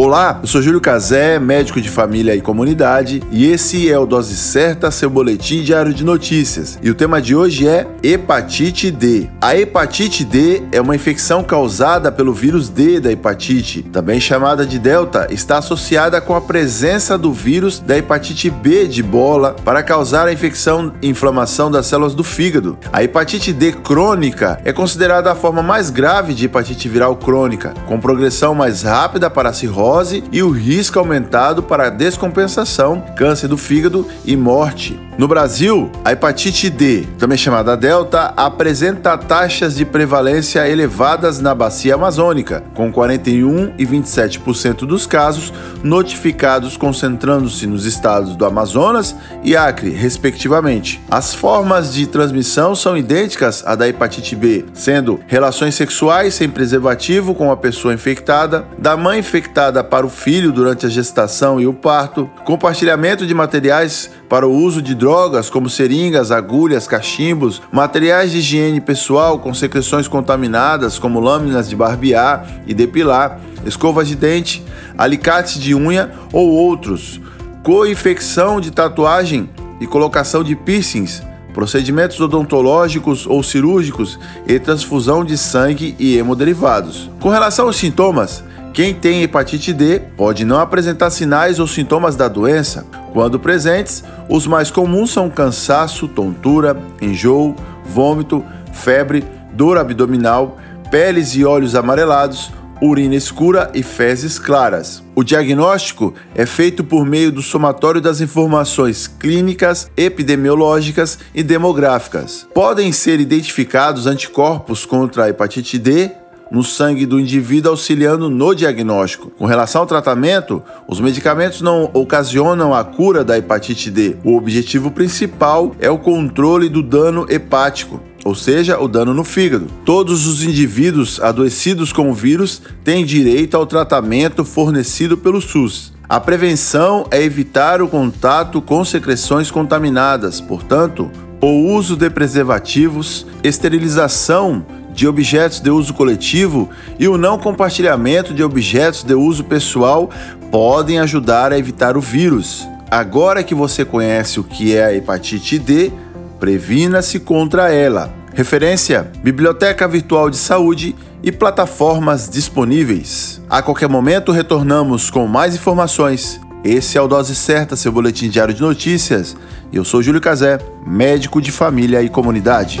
Olá, eu sou Júlio Cazé, médico de família e comunidade, e esse é o Dose Certa, seu boletim diário de notícias. E o tema de hoje é hepatite D. A hepatite D é uma infecção causada pelo vírus D da hepatite, também chamada de delta, está associada com a presença do vírus da hepatite B de bola para causar a infecção e inflamação das células do fígado. A hepatite D crônica é considerada a forma mais grave de hepatite viral crônica, com progressão mais rápida para a cirrose cirrose e o risco aumentado para descompensação, câncer do fígado e morte. No Brasil, a hepatite D, também chamada Delta, apresenta taxas de prevalência elevadas na bacia amazônica, com 41 e 27% dos casos notificados concentrando-se nos estados do Amazonas e Acre, respectivamente. As formas de transmissão são idênticas à da hepatite B, sendo relações sexuais sem preservativo com a pessoa infectada, da mãe infectada para o filho durante a gestação e o parto, compartilhamento de materiais para o uso de drogas como seringas, agulhas, cachimbos, materiais de higiene pessoal com secreções contaminadas como lâminas de barbear e depilar, escovas de dente, alicates de unha ou outros, co-infecção de tatuagem e colocação de piercings, procedimentos odontológicos ou cirúrgicos e transfusão de sangue e hemoderivados. Com relação aos sintomas, quem tem hepatite D pode não apresentar sinais ou sintomas da doença. Quando presentes, os mais comuns são cansaço, tontura, enjoo, vômito, febre, dor abdominal, peles e olhos amarelados, urina escura e fezes claras. O diagnóstico é feito por meio do somatório das informações clínicas, epidemiológicas e demográficas. Podem ser identificados anticorpos contra a hepatite D no sangue do indivíduo, auxiliando no diagnóstico. Com relação ao tratamento, os medicamentos não ocasionam a cura da hepatite D. O objetivo principal é o controle do dano hepático ou seja, o dano no fígado. Todos os indivíduos adoecidos com o vírus têm direito ao tratamento fornecido pelo SUS. A prevenção é evitar o contato com secreções contaminadas, portanto, o uso de preservativos, esterilização de objetos de uso coletivo e o não compartilhamento de objetos de uso pessoal podem ajudar a evitar o vírus. Agora que você conhece o que é a hepatite D, previna-se contra ela. Referência: Biblioteca Virtual de Saúde e plataformas disponíveis. A qualquer momento retornamos com mais informações. Esse é o Dose Certa, seu boletim diário de notícias. Eu sou Júlio Cazé, médico de família e comunidade.